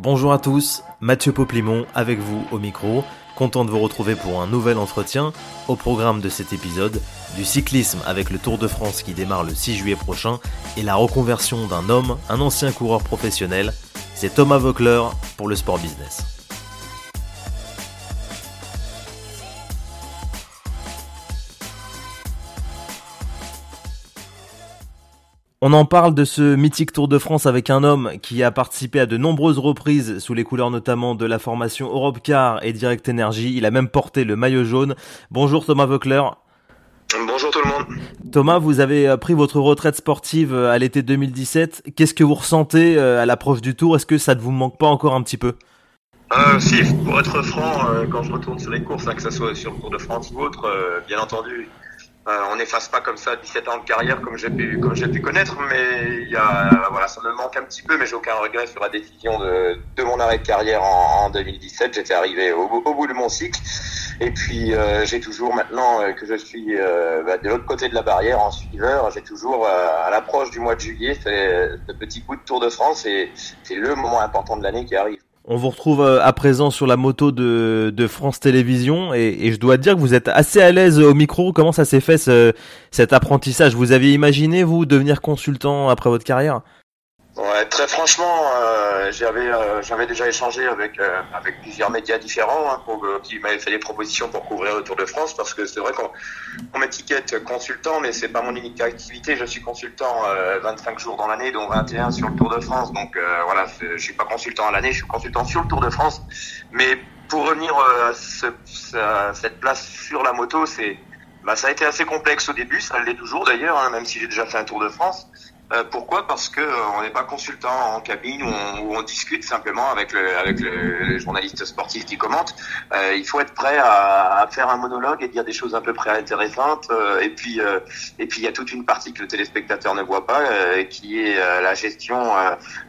Bonjour à tous, Mathieu Poplimon avec vous au micro, content de vous retrouver pour un nouvel entretien au programme de cet épisode du cyclisme avec le Tour de France qui démarre le 6 juillet prochain et la reconversion d'un homme, un ancien coureur professionnel, c'est Thomas Vockler pour le sport business. On en parle de ce mythique Tour de France avec un homme qui a participé à de nombreuses reprises sous les couleurs notamment de la formation Europcar et Direct Energy. Il a même porté le maillot jaune. Bonjour Thomas Vockler. Bonjour tout le monde. Thomas, vous avez euh, pris votre retraite sportive euh, à l'été 2017. Qu'est-ce que vous ressentez euh, à l'approche du Tour? Est-ce que ça ne vous manque pas encore un petit peu? Euh, Si, pour être franc, quand je retourne sur les courses, hein, que ce soit sur le Tour de France ou autre, bien entendu, euh, on n'efface pas comme ça 17 ans de carrière comme j'ai pu, comme j'ai pu connaître, mais il y a, voilà, ça me manque un petit peu, mais j'ai aucun regret sur la décision de, mon arrêt de carrière en, en 2017. J'étais arrivé au, bout de mon cycle, et puis euh, j'ai toujours maintenant euh, que je suis bah, de l'autre côté de la barrière en suiveur, j'ai toujours à l'approche du mois de juillet ce petit coup de Tour de France, et c'est le moment important de l'année qui arrive. On vous retrouve euh, à présent sur la moto de, France Télévisions et, je dois dire que vous êtes assez à l'aise au micro. Comment ça s'est fait ce, cet apprentissage? Vous aviez imaginé vous devenir consultant après votre carrière? Ouais, très franchement, euh, j'avais euh, j'avais déjà échangé avec euh, avec plusieurs médias différents hein, pour, qui m'avaient fait des propositions pour couvrir le Tour de France parce que c'est vrai qu'on on m'étiquette consultant, mais c'est pas mon unique activité. Je suis consultant 25 jours dans l'année, dont 21 sur le Tour de France. Donc voilà, je suis pas consultant à l'année, je suis consultant sur le Tour de France. Mais pour revenir à, ce, à cette place sur la moto, c'est bah, ça a été assez complexe au début, ça l'est toujours d'ailleurs, hein, même si j'ai déjà fait un Tour de France. Euh, pourquoi? Parce que euh, on n'est pas consultant en cabine où on, où on, discute simplement avec le, avec le, journaliste sportif qui commente. Euh, il faut être prêt à, à, faire un monologue et dire des choses à peu près intéressantes. Euh, et puis et puis il y a toute une partie que le téléspectateur ne voit pas, qui est la gestion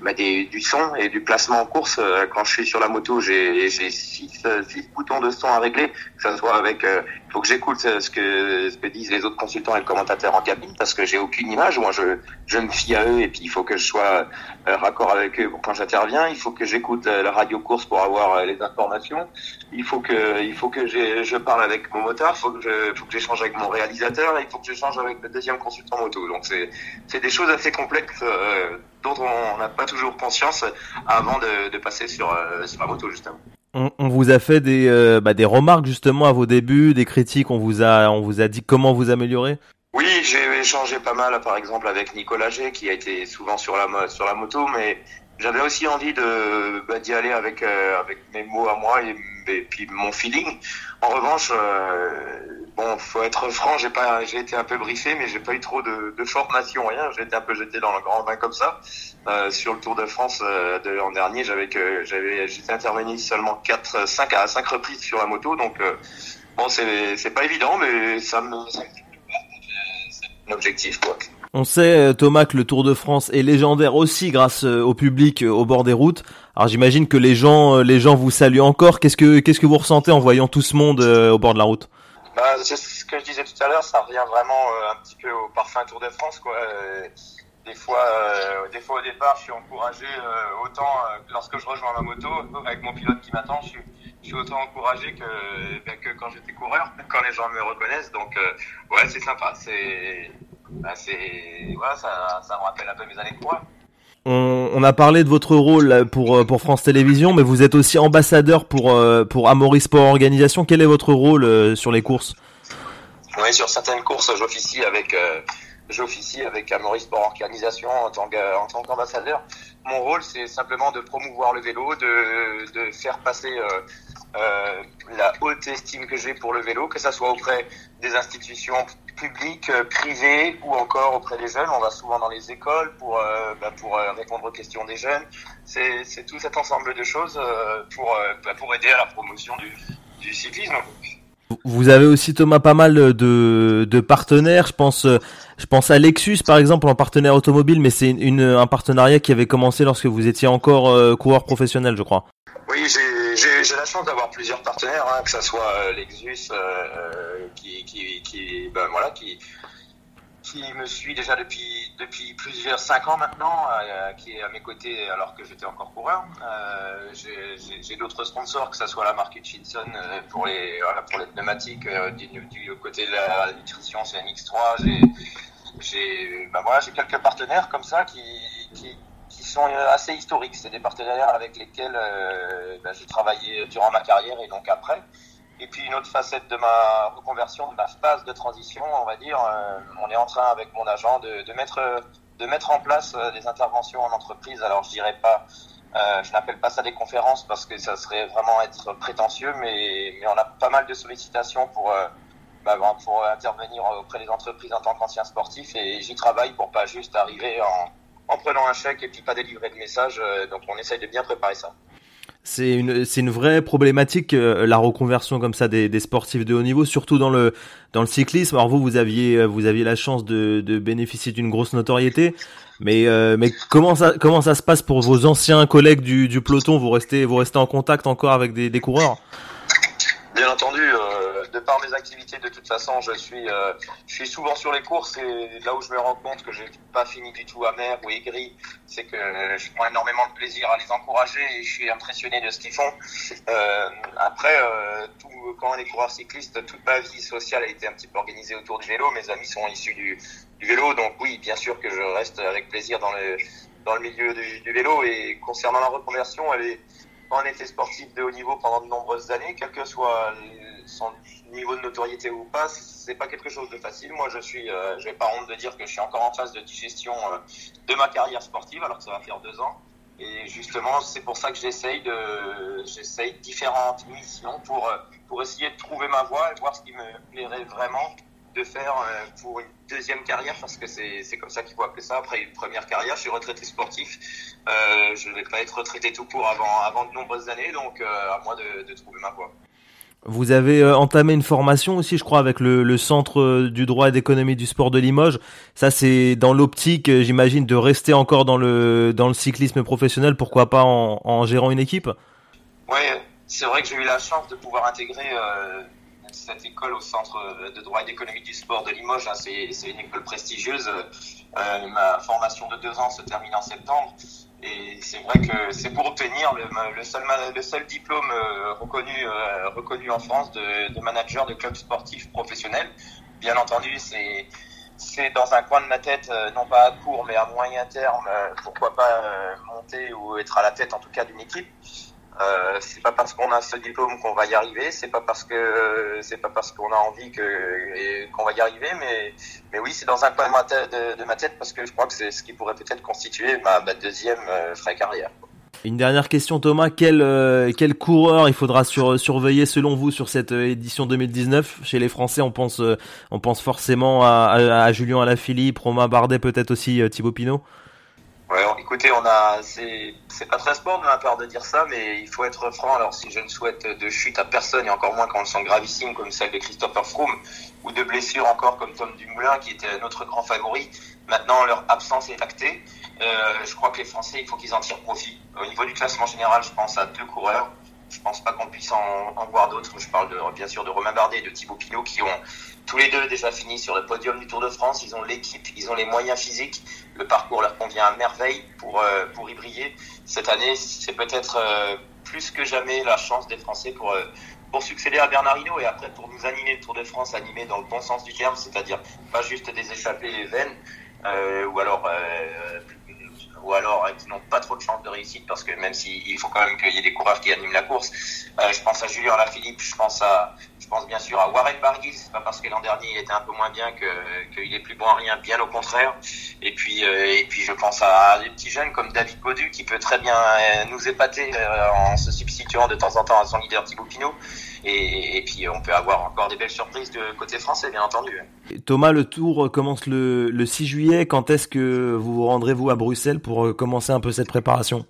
bah, des, du son et du placement en course. quand je suis sur la moto, j'ai six, six boutons de son à régler, que ce soit avec il faut que j'écoute ce que, ce que disent les autres consultants et le commentateur en cabine parce que j'ai aucune image. Moi, je, je me fie à eux et puis il faut que je sois euh, raccord avec eux quand j'interviens. Il faut que j'écoute euh, la radio course pour avoir euh, les informations. Il faut que, il faut que je parle avec mon motard. Il faut que j'échange avec mon réalisateur. il faut que j'échange avec le deuxième consultant moto. Donc c'est, des choses assez complexes dont on n'a pas toujours conscience avant de, passer sur, sur la moto justement. On, on, vous a fait des, bah, des remarques justement à vos débuts, des critiques. On vous a, on vous a dit comment vous améliorer? Oui, j'ai échangé pas mal, par exemple, avec Nicolas G, qui a été souvent sur la, sur la moto, mais j'avais aussi envie de bah, d'y aller avec euh, avec mes mots à moi et, puis mon feeling. En revanche, euh, bon, faut être franc, j'ai pas, j'ai été un peu briefé, mais j'ai pas eu trop de, de formation, rien. J'ai été un peu jeté dans le grand bain comme ça. Euh, sur le Tour de France euh, de l'an dernier, j'avais que j'avais, j'étais intervenu seulement quatre, cinq à cinq reprises sur la moto, donc euh, bon, c'est c'est pas évident, mais ça me objectif. Quoi. On sait, euh, Thomas, que le Tour de France est légendaire aussi grâce euh, au public euh, au bord des routes. Alors j'imagine que les gens, les gens vous saluent encore. Qu'est-ce que, qu'est-ce que vous ressentez en voyant tout ce monde au bord de la route? Bah, C'est ce que je disais tout à l'heure, ça revient vraiment un petit peu au parfum Tour de France. Quoi. Des fois, euh, des fois au départ, je suis encouragé autant lorsque je rejoins ma moto avec mon pilote qui m'attend. Je suis, je suis autant encouragé que, ben, que quand j'étais coureur, quand les gens me reconnaissent. Donc, ouais, c'est sympa. C'est bah c'est voilà, ça, ça me rappelle un peu mes années de On, on, a parlé de votre rôle pour pour France Télévisions, mais vous êtes aussi ambassadeur pour euh, pour Amaury Sport Organisation. Quel est votre rôle euh, sur les courses? Oui, sur certaines courses, j'officie avec euh, j'officie avec Amaury Sport Organisation en tant en tant qu'ambassadeur. Mon rôle, c'est simplement de promouvoir le vélo, de de faire passer euh, la haute estime que j'ai pour le vélo, que ça soit auprès des institutions publiques, euh, privées ou encore auprès des jeunes. On va souvent dans les écoles pour, euh, bah, pour euh, répondre aux questions des jeunes. C'est tout cet ensemble de choses pour, bah, pour aider à la promotion du, du cyclisme. Vous avez aussi Thomas pas mal de, de partenaires. Je pense, je pense à Lexus par exemple en partenaire automobile, mais c'est une, un partenariat qui avait commencé lorsque vous étiez encore coureur professionnel, je crois. Oui, j'ai la chance d'avoir plusieurs partenaires, hein, que ce soit euh, Lexus, euh, euh, ben qui, me suit déjà depuis depuis plusieurs cinq ans maintenant, qui est à mes côtés alors que j'étais encore coureur. J'ai d'autres sponsors, que ce soit la marque Hutchinson euh, pour les pneumatiques, du, côté de la nutrition c'est MX3. J'ai j'ai j'ai quelques partenaires comme ça qui sont assez historiques. C'est des partenaires avec lesquels bah, j'ai travaillé durant ma carrière et donc après. Et puis une autre facette de ma reconversion, de ma phase de transition, on va dire, euh, on est en train avec mon agent de, mettre de mettre en place euh, des interventions en entreprise. Alors je dirais pas, euh, je n'appelle pas ça des conférences parce que ça serait vraiment être prétentieux, mais, on a pas mal de sollicitations pour euh, bah, pour intervenir auprès des entreprises en tant qu'ancien sportif et j'y travaille pour pas juste arriver en, en prenant un chèque et puis pas délivrer de message. Donc on essaye de bien préparer ça. C'est une, c'est une vraie problématique euh, la reconversion comme ça des, des, sportifs de haut niveau, surtout dans le dans le cyclisme. Alors vous, vous aviez euh, vous aviez la chance de, de bénéficier d'une grosse notoriété, mais euh, mais comment ça comment ça se passe pour vos anciens collègues du, du peloton? Vous restez vous restez en contact encore avec des, coureurs? euh, activités, de toute façon, je suis, euh, je suis souvent sur les courses et là où je me rends compte que j'ai pas fini du tout amer ou aigri, c'est que je prends énormément de plaisir à les encourager et je suis impressionné de ce qu'ils font. Euh, après, euh, tout, quand on est coureur cycliste, toute ma vie sociale a été un petit peu organisée autour du vélo. Mes amis sont issus du, vélo, donc oui, bien sûr que je reste avec plaisir dans le, dans le milieu du, vélo. Et concernant la reconversion, elle est on était sportif de haut niveau pendant de nombreuses années, quel que soit son niveau de notoriété ou pas, c'est pas quelque chose de facile. Moi, je suis, euh, j'ai pas honte de dire que je suis encore en phase de digestion euh, de ma carrière sportive, alors que ça va faire deux ans. Et justement, c'est pour ça que j'essaye de, j'essaye différentes missions pour euh, pour essayer de trouver ma voie et voir ce qui me plairait vraiment de faire pour une deuxième carrière parce que c'est comme ça qu'il faut appeler ça. Après une première carrière, je suis retraité sportif. Euh, je vais pas être retraité tout court avant, avant de nombreuses années, donc à moi de, trouver ma voie. Vous avez euh, entamé une formation aussi, je crois, avec le, le Centre du droit et d'économie du sport de Limoges. Ça, c'est dans l'optique, j'imagine, de rester encore dans le, dans le cyclisme professionnel, pourquoi pas en, en gérant une équipe? Oui, c'est vrai que j'ai eu la chance de pouvoir intégrer euh, cette école au Centre de droit et d'économie du sport de Limoges. Hein, c'est une école prestigieuse. Euh, ma formation de deux ans se termine en septembre. Et c'est vrai que c'est pour obtenir le, seul, diplôme euh, reconnu, euh, reconnu en France de, manager de club sportif professionnel. Bien entendu, c'est c'est dans un coin de ma tête, euh, non pas à court mais à moyen terme, pourquoi pas monter ou être à la tête en tout cas d'une équipe. Euh, c'est pas parce qu'on a ce diplôme qu'on va y arriver, c'est pas parce que c'est pas parce qu'on a envie que qu'on va y arriver, mais mais oui, c'est dans un coin de ma, tête, parce que je crois que c'est ce qui pourrait peut-être constituer ma, deuxième euh, vraie carrière. Une dernière question, Thomas. Quel, euh, quel coureur il faudra sur, surveiller selon vous sur cette édition 2019 Chez les Français, on pense, on pense forcément à, à, Julien Alaphilippe, Romain Bardet, peut-être aussi Thibaut Pinot? Écoutez, on a, c'est, c'est pas très sport de ma part de dire ça, mais il faut être franc. Alors, si je ne souhaite de chute à personne, et encore moins quand elles sont gravissimes comme celle de Christopher Froome, ou de blessures encore comme Tom Dumoulin, qui était notre grand favori, maintenant leur absence est actée. Euh, je crois que les Français, il faut qu'ils en tirent profit. Au niveau du classement général, je pense à deux coureurs. Je pense pas qu'on puisse en, voir d'autres. Je parle bien sûr de Romain Bardet et de Thibaut Pinot qui ont tous les deux déjà fini sur le podium du Tour de France. Ils ont l'équipe, ils ont les moyens physiques. Le parcours leur convient à merveille pour, euh, pour y briller. Cette année, c'est peut-être euh, plus que jamais la chance des Français pour, euh, pour succéder à Bernard Hinault et après pour nous animer le Tour de France, animé dans le bon sens du terme, c'est-à-dire pas juste des échappées vaines ou alors ou alors qui n'ont pas trop de chances de réussite parce que même s'il faut quand même qu'il y ait des coureurs qui animent la course. Euh, je pense à Julien Alaphilippe, je pense à, je pense bien sûr à Warren Barguil. C'est pas parce que l'an dernier il était un peu moins bien que qu'il est plus bon à rien, bien au contraire. Et puis euh, et puis je pense à des petits jeunes comme David Baudu qui peut très bien euh, nous épater en se substituant de temps en temps à son leader Thibaut Pinot. Et, et, puis on peut avoir encore des belles surprises de côté français, bien entendu. Thomas, le tour commence le, le 6 juillet. Quand est-ce que vous vous rendrez-vous à Bruxelles pour commencer un peu cette préparation?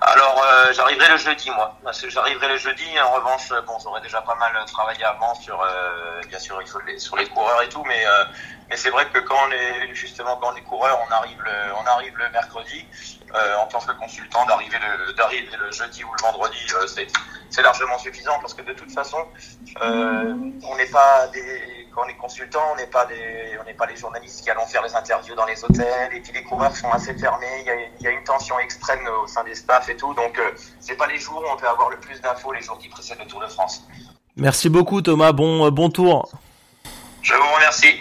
Alors, euh, j'arriverai le jeudi, moi. J'arriverai le jeudi. En revanche, bon, j'aurais déjà pas mal travaillé avant sur, euh, bien sûr, les, sur les coureurs et tout, mais, euh, mais c'est vrai que quand on est, justement, quand on est coureur, on arrive le, on arrive le mercredi. Euh, en tant que consultant, d'arriver le, d'arriver le jeudi ou le vendredi, c'est, c'est largement suffisant parce que de toute façon, on n'est pas des, quand on est consultant, on n'est pas des, on n'est pas les journalistes qui allons faire les interviews dans les hôtels. Et puis les coureurs sont assez fermés. Il y a, il y a une tension extrême au sein des staffs et tout. Donc euh, c'est pas les jours où on peut avoir le plus d'infos les jours qui précèdent le Tour de France. Merci beaucoup Thomas. Bon, euh, bon tour. Je vous remercie.